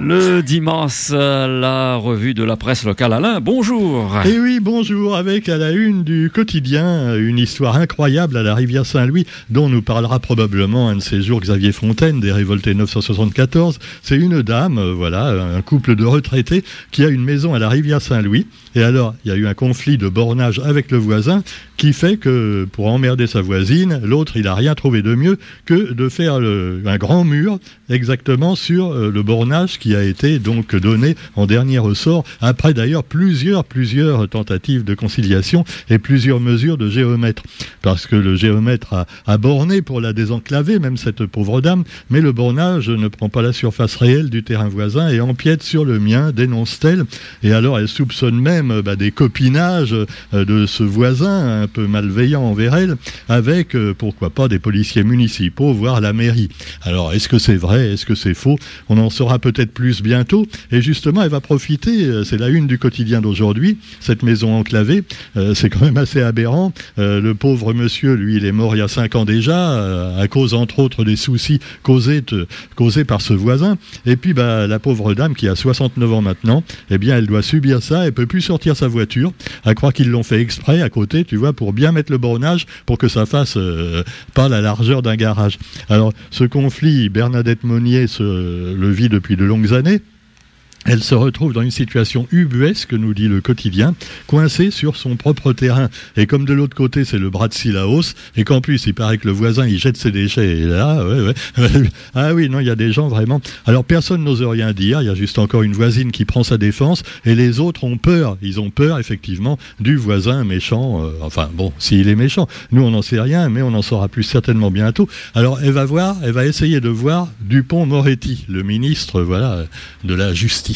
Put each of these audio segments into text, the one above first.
Le dimanche, la revue de la presse locale. Alain, bonjour. Et eh oui, bonjour. Avec à la une du quotidien, une histoire incroyable à la rivière Saint-Louis, dont nous parlera probablement un de ces jours Xavier Fontaine des révoltés 974. C'est une dame, euh, voilà, un couple de retraités qui a une maison à la rivière Saint-Louis. Et alors, il y a eu un conflit de bornage avec le voisin qui fait que, pour emmerder sa voisine, l'autre, il n'a rien trouvé de mieux que de faire un grand mur exactement sur euh, le bornage qui a été donc donné en dernier ressort, après d'ailleurs plusieurs, plusieurs tentatives de conciliation et plusieurs mesures de géomètre. Parce que le géomètre a, borné pour la désenclaver, même cette pauvre dame, mais le bornage ne prend pas la surface réelle du terrain voisin et empiète sur le mien, dénonce-t-elle. Et alors elle soupçonne même bah, des copinages euh, de ce voisin un peu malveillant envers elle, avec, euh, pourquoi pas, des policiers municipaux, voire la mairie. Alors, est-ce que c'est vrai Est-ce que c'est faux? On en saura peut-être plus bientôt. Et justement, elle va profiter, euh, c'est la une du quotidien d'aujourd'hui, cette maison enclavée. c'est quand même assez aberrant. le pauvre monsieur, lui, il est mort il y a cinq ans déjà, à cause, entre autres, des soucis causés, causés par ce voisin. Et puis, bah, la pauvre dame, qui a 69 ans maintenant, eh bien, elle doit subir ça, elle peut plus sortir sa voiture, à croire qu'ils l'ont fait exprès à côté, tu vois, pour bien mettre le bornage, pour que ça fasse euh, pas la largeur d'un garage. Alors, ce conflit, Bernadette Se, le vit depuis de longues années elle se retrouve dans une situation ubuesque, nous dit le quotidien, coincée sur son propre terrain. Et comme de l'autre côté, c'est le bras de Silaos, et qu'en plus, il paraît que le voisin, il jette ses déchets, et là, ah oui, non, il y a des gens vraiment. Alors, personne n'ose rien dire, il y a juste encore une voisine qui prend sa défense, et les autres ont peur. Ils ont peur, effectivement, du voisin méchant. Euh, enfin, bon, s'il est méchant. Nous, on n'en sait rien, mais on en saura plus certainement bientôt. Alors, elle va voir, elle va essayer de voir Dupont-Moretti, le ministre, voilà, de la justice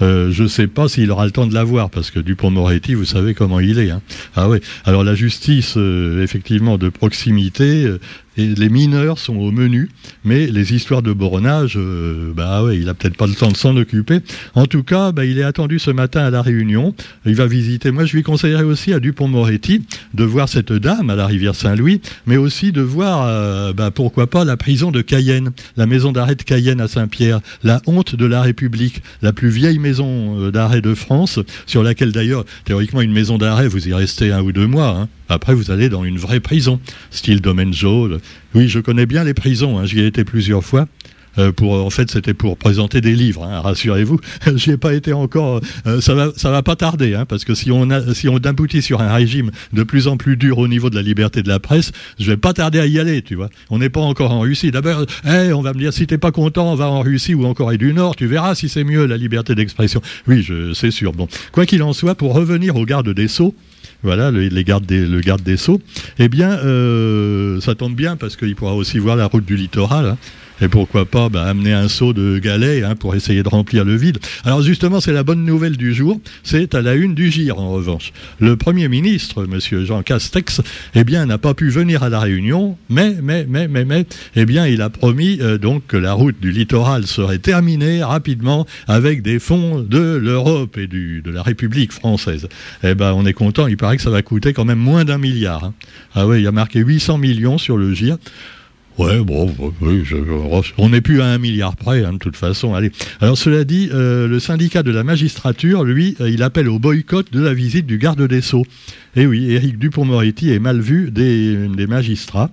euh, je ne sais pas s'il aura le temps de la voir, parce que Dupont-Moretti, vous savez comment il est. Hein. Ah oui. Alors la justice, euh, effectivement, de proximité, euh, les mineurs sont au menu, mais les histoires de bornage, euh, bah il a peut-être pas le temps de s'en occuper. En tout cas, bah, il est attendu ce matin à la Réunion. Il va visiter. Moi, je lui conseillerais aussi à Dupont-Moretti de voir cette dame à la rivière Saint-Louis, mais aussi de voir, euh, bah, pourquoi pas, la prison de Cayenne, la maison d'arrêt de Cayenne à Saint-Pierre, la honte de la République, la plus vieille maison euh, d'arrêt de France, sur laquelle d'ailleurs, théoriquement, une maison d'arrêt, vous y restez un ou deux mois. Hein. Après, vous allez dans une vraie prison, style jaune. Oui, je connais bien les prisons, hein, j'y ai été plusieurs fois. Euh, pour, en fait, c'était pour présenter des livres. Hein, rassurez-vous, j'y ai pas été encore. Euh, ça va, ça va pas tarder, hein, parce que si on a, si on aboutit sur un régime de plus en plus dur au niveau de la liberté de la presse, je vais pas tarder à y aller, tu vois. On n'est pas encore en Russie. D'abord, hey, on va me dire si t'es pas content, on va en Russie ou en Corée du Nord. Tu verras si c'est mieux la liberté d'expression. Oui, je, c'est sûr. Bon, quoi qu'il en soit, pour revenir aux gardes des sceaux voilà, le, les gardes des, le garde des Sceaux, eh bien, euh, ça tombe bien parce qu'il pourra aussi voir la route du littoral. Hein. Et pourquoi pas bah, amener un seau de galets hein, pour essayer de remplir le vide. Alors justement, c'est la bonne nouvelle du jour. C'est à la une du GIR, en revanche. Le Premier ministre, Monsieur Jean Castex, eh bien, n'a pas pu venir à la réunion, mais, mais, mais, mais, mais, eh bien, il a promis euh, donc que la route du littoral serait terminée rapidement avec des fonds de l'Europe et du, de la République française. Eh ben, on est content. Il paraît que ça va coûter quand même moins d'un milliard. Hein. Ah oui, il y a marqué 800 millions sur le GIR. Ouais, bon, on n'est plus à un milliard près, hein, de toute façon. Alors, cela dit, euh, le syndicat de la magistrature, lui, euh, il appelle au boycott de la visite du garde des Sceaux. Et oui, Éric Dupont-Moretti est mal vu des magistrats.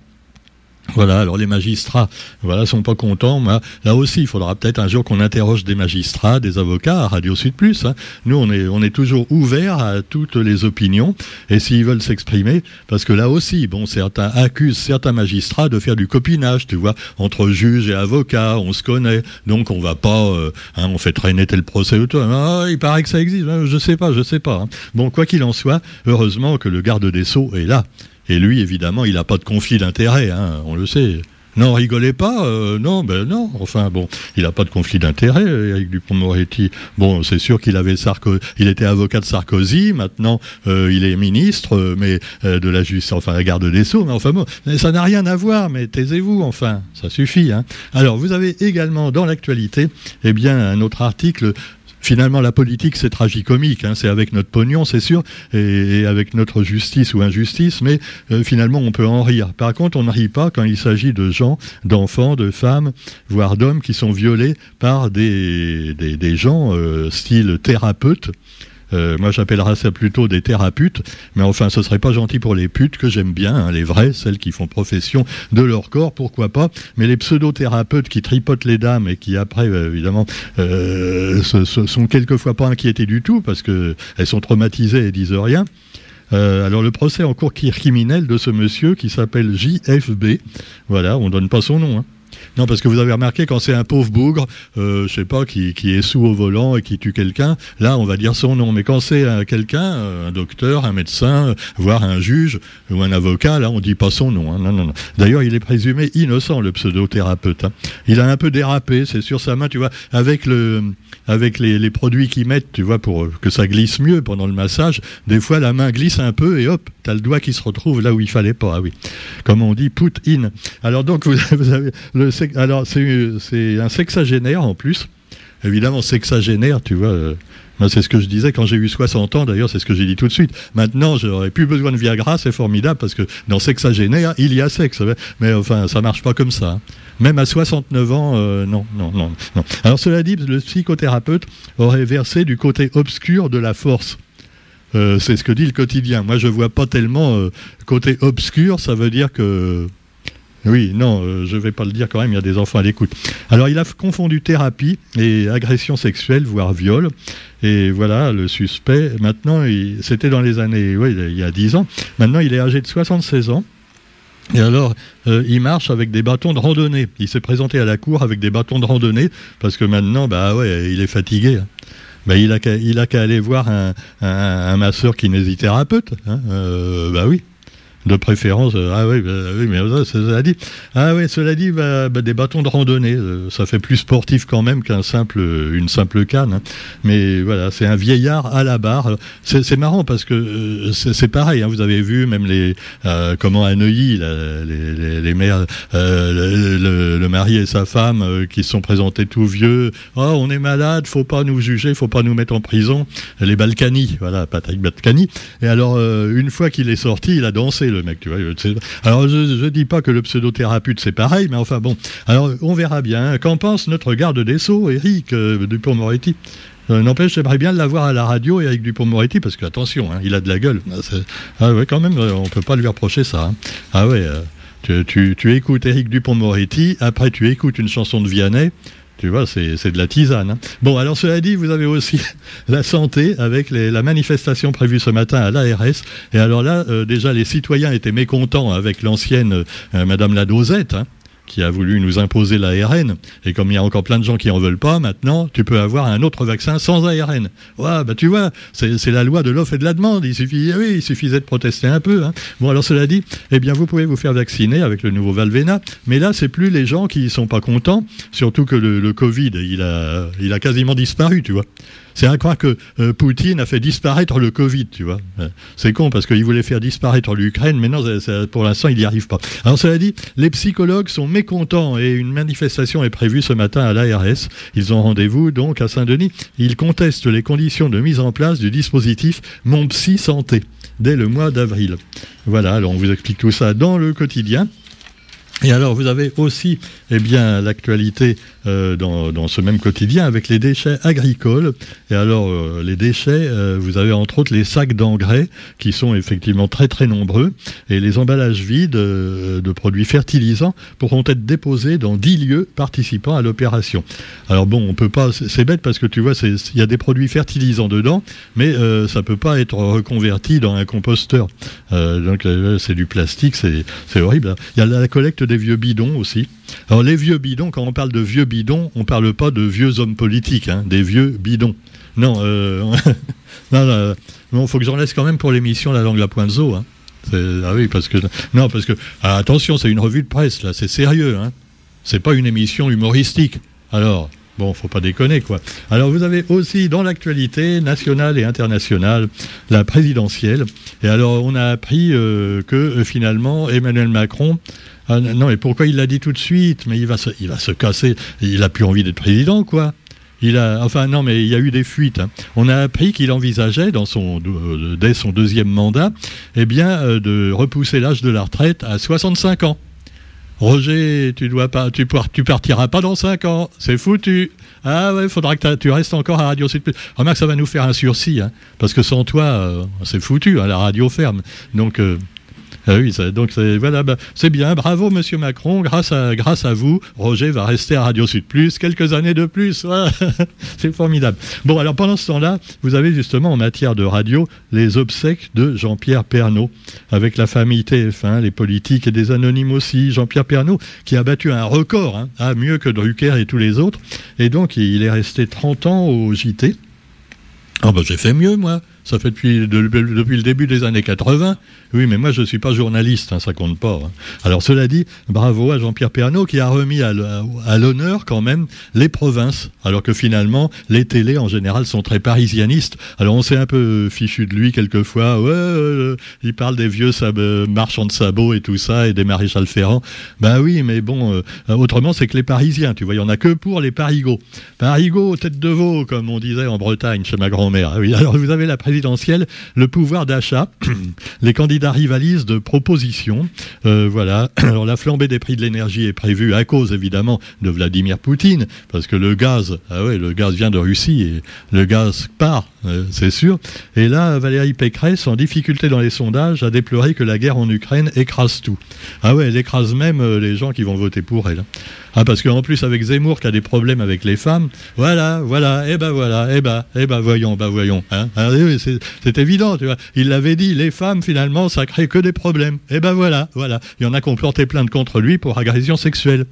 Voilà, alors les magistrats, voilà, sont pas contents. là aussi, il faudra peut-être un jour qu'on interroge des magistrats, des avocats à Radio Sud Plus. Hein. Nous, on est, on est toujours ouvert à toutes les opinions, et s'ils veulent s'exprimer, parce que là aussi, bon, certains accusent certains magistrats de faire du copinage, tu vois, entre juges et avocats, on se connaît, donc on va pas, euh, hein, on fait traîner tel procès ou tout. Ah, il paraît que ça existe, hein, je sais pas, je sais pas. Bon, quoi qu'il en soit, heureusement que le garde des sceaux est là. Et lui, évidemment, il n'a pas de conflit d'intérêt, hein, on le sait. Non, rigolez pas, euh, non, ben non. Enfin bon, il n'a pas de conflit d'intérêt, Eric Dupont-Moretti. Bon, c'est sûr qu'il avait il était avocat de Sarkozy. Maintenant, euh, il est ministre, euh, mais de la justice, enfin la garde des sceaux. Mais enfin bon, ça n'a rien à voir. Mais taisez-vous, enfin, ça suffit. Hein. Alors, vous avez également dans l'actualité, eh bien, un autre article finalement, la politique, c'est tragicomique. Hein, c'est avec notre pognon, c'est sûr, et, avec notre justice ou injustice, mais euh, finalement, on peut en rire. Par contre, on ne rit pas quand il s'agit de gens, d'enfants, de femmes, voire d'hommes qui sont violés par des, des, gens euh, style thérapeute. Euh, moi, j'appellerais ça plutôt des thérapeutes, mais enfin, ce serait pas gentil pour les putes que j'aime bien, hein, les vraies, celles qui font profession de leur corps, pourquoi pas. Mais les pseudo-thérapeutes qui tripotent les dames et qui après, euh, évidemment, euh, sont quelquefois pas inquiétés du tout parce que elles sont traumatisées et disent rien. alors le procès en cours criminel de ce monsieur qui s'appelle JFB, voilà, on donne pas son nom. Hein. Non, parce que vous avez remarqué, quand c'est un pauvre bougre, euh, je sais pas, qui, qui, est sous au volant et qui tue quelqu'un, là, on va dire son nom. Mais quand c'est quelqu'un, euh, un docteur, un médecin, voire un juge ou un avocat, là, on dit pas son nom. Hein. Non, non, non. D'ailleurs, il est présumé innocent, le pseudothérapeute. Hein. Il a un peu dérapé, c'est sur sa main, tu vois, avec le, avec les, produits qu'ils mettent, tu vois, pour que ça glisse mieux pendant le massage. Des fois, la main glisse un peu et hop, t'as le doigt qui se retrouve là où il fallait pas. Ah oui. Comme on dit, put in. Alors donc, vous avez le alors, c'est un sexagénaire en plus. Évidemment, sexagénaire, tu vois. Euh, c'est ce que je disais quand j'ai eu 60 ans, d'ailleurs, c'est ce que j'ai dit tout de suite. Maintenant, j'aurais plus besoin de Viagra, c'est formidable, parce que dans sexagénaire, il y a sexe. Mais enfin, ça marche pas comme ça. Hein. Même à 69 ans, euh, non, non, non. Alors, cela dit, le psychothérapeute aurait versé du côté obscur de la force. Euh, c'est ce que dit le quotidien. Moi, je vois pas tellement côté obscur, ça veut dire que oui, non, euh, je ne vais pas le dire quand même, il y a des enfants à l'écoute. Alors, il a confondu thérapie et agression sexuelle, voire viol. Et voilà, le suspect, maintenant, c'était dans les années, oui, il y a 10 ans. Maintenant, il est âgé de 76 ans. Et alors, euh, il marche avec des bâtons de randonnée. Il s'est présenté à la cour avec des bâtons de randonnée, parce que maintenant, bah ouais, il est fatigué. Bah, il a qu'à aller voir un, masseur kinésithérapeute. Hein. Bah oui de préférence. Euh, ah oui, bah, oui mais cela dit, ah oui, cela dit, des bâtons de randonnée, euh, ça fait plus sportif quand même qu'un simple, une simple canne. Hein. Mais voilà, c'est un vieillard à la barre. C'est marrant parce que euh, c'est pareil. Hein, vous avez vu même les comment à Neuilly, les, les, mères, le, le, mari et sa femme qui se sont présentés tout vieux. Oh, on est malade, faut pas nous juger, faut pas nous mettre en prison. Les Balkany, voilà, Patrick Balkany. Et alors, une fois qu'il est sorti, il a dansé mec, tu vois. Alors, je ne dis pas que le pseudothérapeute, c'est pareil, mais enfin bon. Alors, on verra bien. Qu'en pense notre garde des Sceaux, Eric euh, Dupont-Moretti? Euh, N'empêche, j'aimerais bien l'avoir à la radio, Eric Dupont-Moretti, parce que, attention, hein, il a de la gueule. Ah, ah ouais, quand même, euh, on peut pas lui reprocher ça. Hein. Ah ouais, tu, tu, écoutes Eric Dupont-Moretti, après tu écoutes une chanson de Vianney, tu vois, c'est de la tisane. Hein. Bon, alors cela dit, vous avez aussi la santé avec la manifestation prévue ce matin à l'ARS. Et alors là, euh, déjà, les citoyens étaient mécontents avec l'ancienne euh, Madame la Dosette. Hein qui a voulu nous imposer l'ARN. Et comme il y a encore plein de gens qui en veulent pas, maintenant, tu peux avoir un autre vaccin sans ARN. Ouais, bah tu vois, c'est la loi de l'offre et de la demande. Il suffit, oui, il suffisait de protester un peu. Hein. Bon, alors cela dit, eh bien, vous pouvez vous faire vacciner avec le nouveau Valvena, mais là, c'est plus les gens qui sont pas contents, surtout que le, le Covid, il a, il a quasiment disparu, tu vois. C'est à croire que euh, Poutine a fait disparaître le Covid, tu vois. Euh, c'est con parce qu'il voulait faire disparaître l'Ukraine, mais non, pour l'instant, il n'y arrive pas. Alors, cela dit, les psychologues sont mécontents et une manifestation est prévue ce matin à l'ARS. Ils ont rendez-vous donc à Saint-Denis. Ils contestent les conditions de mise en place du dispositif Mon Psy Santé dès le mois d'avril. Voilà, alors on vous explique tout ça dans le quotidien. Et alors, vous avez aussi eh bien, l'actualité euh, dans, dans, ce même quotidien avec les déchets agricoles. Et alors, euh, les déchets, euh, vous avez entre autres les sacs d'engrais qui sont effectivement très très nombreux. Et les emballages vides de produits fertilisants pourront être déposés dans 10 lieux participant à l'opération. Alors bon, on peut pas, c'est bête parce que tu vois, il y a des produits fertilisants dedans, mais ça peut pas être reconverti dans un composteur. donc c'est du plastique, c'est horrible. Il y a la collecte des vieux bidons aussi. Alors les vieux bidons, quand on parle de vieux bidons, on ne parle pas de vieux hommes politiques, hein, des vieux bidons. Non, euh, non, non, faut que j'en laisse quand même pour l'émission La langue la pointe zo. Hein. Ah oui, parce que non, parce que ah, attention, c'est une revue de presse là, c'est sérieux. Hein. C'est pas une émission humoristique. Alors, Bon, faut pas déconner, quoi. Alors, vous avez aussi dans l'actualité nationale et internationale la présidentielle. Et alors, on a appris euh, que euh, finalement, Emmanuel Macron. non, mais pourquoi il l'a dit tout de suite? Mais il va, se, il va se casser. Il a plus envie d'être président, quoi. il a, enfin non, mais il y a eu des fuites. Hein. On a appris qu'il envisageait, dans son, dès son deuxième mandat, eh bien, de repousser l'âge de la retraite à 65 ans. Roger, tu dois pas, tu, tu partiras pas dans 5 ans, c'est foutu. Ah ouais, faudra que tu restes encore à Radio Sud Remarque, ça va nous faire un sursis, hein, parce que sans toi, euh, c'est foutu, hein, la radio ferme. Donc, euh, ah oui, donc voilà, bah, c'est bien. Bravo, Monsieur Macron. Grâce à, grâce à vous, Roger va rester à Radio Sud Plus quelques années de plus. c'est formidable. Bon, alors pendant ce temps-là, vous avez justement en matière de radio les obsèques de Jean-Pierre Pernaud avec la famille TF1, les politiques et des anonymes aussi. Jean-Pierre Pernaud qui a battu un record, hein, ah, mieux que Drucker et tous les autres. Et donc, il est resté 30 ans au JT. Ah ben j'ai fait mieux, moi. Ça fait depuis, depuis le début des années 80. Oui, mais moi, je ne suis pas journaliste, hein, ça compte pas. Hein. Alors, cela dit, bravo à Jean-Pierre Pernaud qui a remis à l'honneur quand même les provinces, alors que finalement, les télés en général sont très parisianistes. Alors, on s'est un peu fichu de lui quelquefois. Ouais, euh, il parle des vieux marchands de sabots et tout ça, et des maréchals ferrants. Ben oui, mais bon, euh, autrement, c'est que les Parisiens, tu vois, il n'y en a que pour les parigots. Parigots, tête de veau, comme on disait en Bretagne chez ma grand-mère. Ah oui, alors vous avez la le pouvoir d'achat. les candidats rivalisent de propositions. Euh, voilà. Alors la flambée des prix de l'énergie est prévue à cause évidemment de Vladimir Poutine, parce que le gaz, ah ouais, le gaz vient de Russie et le gaz part, c'est sûr. Et là, Valérie Pécresse, en difficulté dans les sondages, a déploré que la guerre en Ukraine écrase tout. Ah ouais, elle écrase même euh, les gens qui vont voter pour elle. Ah, parce qu'en plus, avec Zemmour qui a des problèmes avec les femmes, voilà, voilà, eh ben voilà, eh ben, eh ben voyons, ben voyons. Hein, ah c'est évident, tu vois. Il l'avait dit, les femmes, finalement, ça crée que des problèmes. Et ben voilà, voilà. Il y en a qui ont planté plainte contre lui pour agression sexuelle.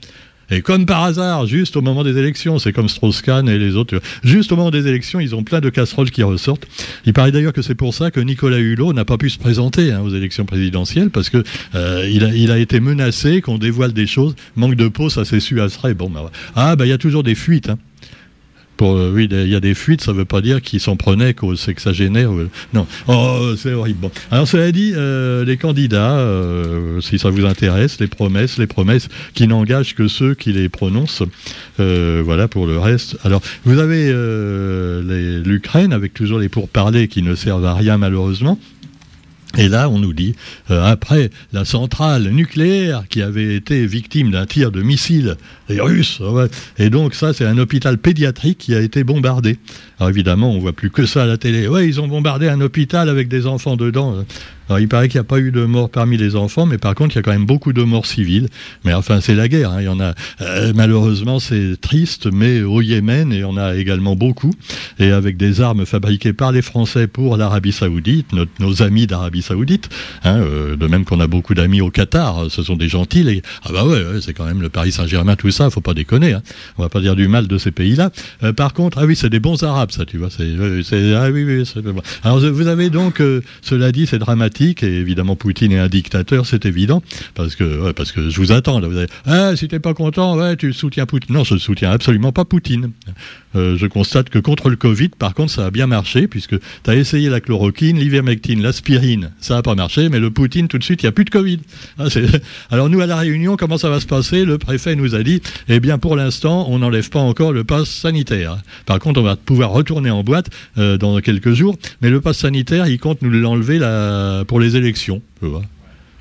Et comme par hasard, juste au moment des élections, c'est comme Strauss-Kahn et les autres, juste au moment des élections, ils ont plein de casseroles qui ressortent. Il paraît d'ailleurs que c'est pour ça que Nicolas Hulot n'a pas pu se présenter hein, aux élections présidentielles, parce que euh, il, a, été menacé qu'on dévoile des choses. Manque de peau, ça s'est su à Bon, bah, ah, bah il y a toujours des fuites. Hein. Euh, oui, il y a des fuites, ça ne veut pas dire qu'ils s'en prenaient qu'aux sexagénaires. non, oh, c'est horrible. Alors, cela dit, euh, les candidats, euh, si ça vous intéresse, les promesses, les promesses qui n'engagent que ceux qui les prononcent. voilà pour le reste. Alors, vous avez l'Ukraine avec toujours les pourparlers qui ne servent à rien malheureusement. Et là, on nous dit, après la centrale nucléaire qui avait été victime d'un tir de missile les Russes. Et donc ça, c'est un hôpital pédiatrique qui a été bombardé. Alors évidemment, on voit plus que ça à la télé. Ouais, ils ont bombardé un hôpital avec des enfants dedans. Alors il paraît qu'il n'y a pas eu de morts parmi les enfants, mais par contre il y a quand même beaucoup de morts civiles. Mais enfin c'est la guerre. Hein. Il y en a euh, malheureusement c'est triste, mais au Yémen il y en a également beaucoup et avec des armes fabriquées par les Français pour l'Arabie Saoudite, nos amis d'Arabie Saoudite. Hein, euh, de même qu'on a beaucoup d'amis au Qatar. Ce sont des gentils. Ah bah ouais, c'est quand même le Paris Saint-Germain tout ça, faut pas déconner. Hein. On va pas dire du mal de ces pays-là. Euh, par contre, ah oui, c'est des bons Arabes, ça, tu vois. Ah oui, oui. Alors vous avez donc, cela dit, c'est dramatique et évidemment Poutine est un dictateur, c'est évident, parce que parce que je vous attends. Là, vous avez, ah, si t'es pas content, tu soutiens Poutine. Non, je ne soutiens absolument pas Poutine. Euh, je constate que contre le Covid, par contre, ça a bien marché, puisque tu as essayé la chloroquine, l'ivermectine, l'aspirine, ça n'a pas marché, mais le Poutine, tout de suite, il n'y a plus de Covid. Ah, Alors nous, à La Réunion, comment ça va se passer? Le préfet nous a dit, eh bien, pour l'instant, on n'enlève pas encore le pass sanitaire. Par contre, on va pouvoir retourner en boîte euh, dans quelques jours, mais le pass sanitaire, il compte nous l'enlever pour les élections. Tu vois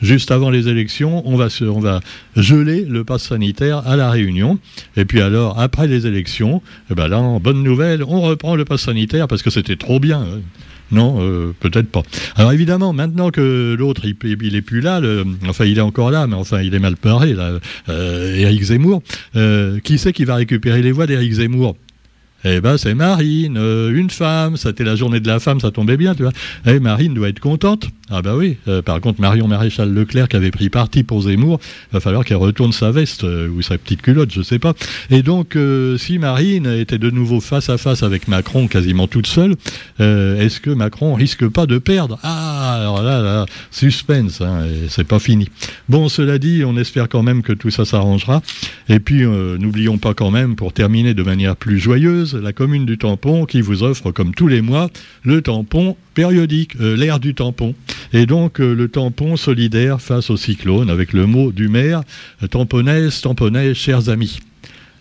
juste avant les élections, on va, on va geler le pass sanitaire à la Réunion. Et puis alors, après les élections, eh ben là, bonne nouvelle, on reprend le pass sanitaire parce que c'était trop bien. Hein. Non, euh, peut-être pas. Alors évidemment, maintenant que l'autre, il, il est plus là, enfin il est encore là, mais enfin il est mal paré, là, euh, Éric Zemmour, euh, qui c'est qui va récupérer les voix d'Éric Zemmour? Eh ben c'est Marine, une femme, c'était la journée de la femme, ça tombait bien, tu vois. Eh, Marine doit être contente. Ah bah oui. Euh, par contre, Marion Maréchal Leclerc qui avait pris parti pour Zemmour, va falloir qu'elle retourne sa veste euh, ou sa petite culotte, je sais pas. Et donc, euh, si Marine était de nouveau face à face avec Macron, quasiment toute seule, est-ce que Macron risque pas de perdre? Ah, alors là, là suspense, hein, c'est pas fini. Bon, cela dit, on espère quand même que tout ça s'arrangera. Et puis, n'oublions pas quand même, pour terminer de manière plus joyeuse, la commune du Tampon qui vous offre, comme tous les mois, le tampon périodique, l'air du tampon. Et donc euh, le tampon solidaire face au cyclone, avec le mot du maire, tamponnaise, tamponnaise, chers amis.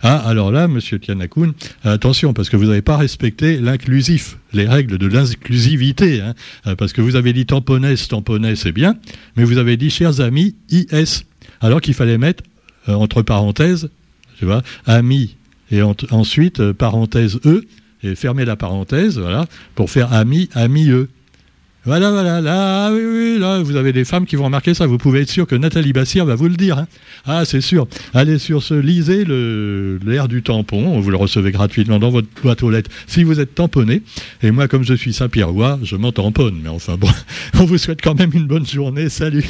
Ah, alors là, monsieur Tianakoun, attention, parce que vous n'avez pas respecté l'inclusif, les règles de l'inclusivité. Hein, euh, parce que vous avez dit tamponnaise, tamponnaise, c'est bien, mais vous avez dit, chers amis, IS. Alors qu'il fallait mettre, euh, entre parenthèses, tu vois, amis, et ensuite, euh, parenthèse E, et fermer la parenthèse, voilà, pour faire ami, ami, eux. Voilà, voilà, là, oui, oui, là, vous avez des femmes qui vont remarquer ça. Vous pouvez être sûr que Nathalie Bassir va vous le dire. Hein. Ah, c'est sûr. Allez sur ce, lisez l'air du tampon. Vous le recevez gratuitement dans votre boîte aux lettres si vous êtes tamponné. Et moi, comme je suis Saint-Pierrois, je m'en tamponne. Mais enfin bon, on vous souhaite quand même une bonne journée. Salut.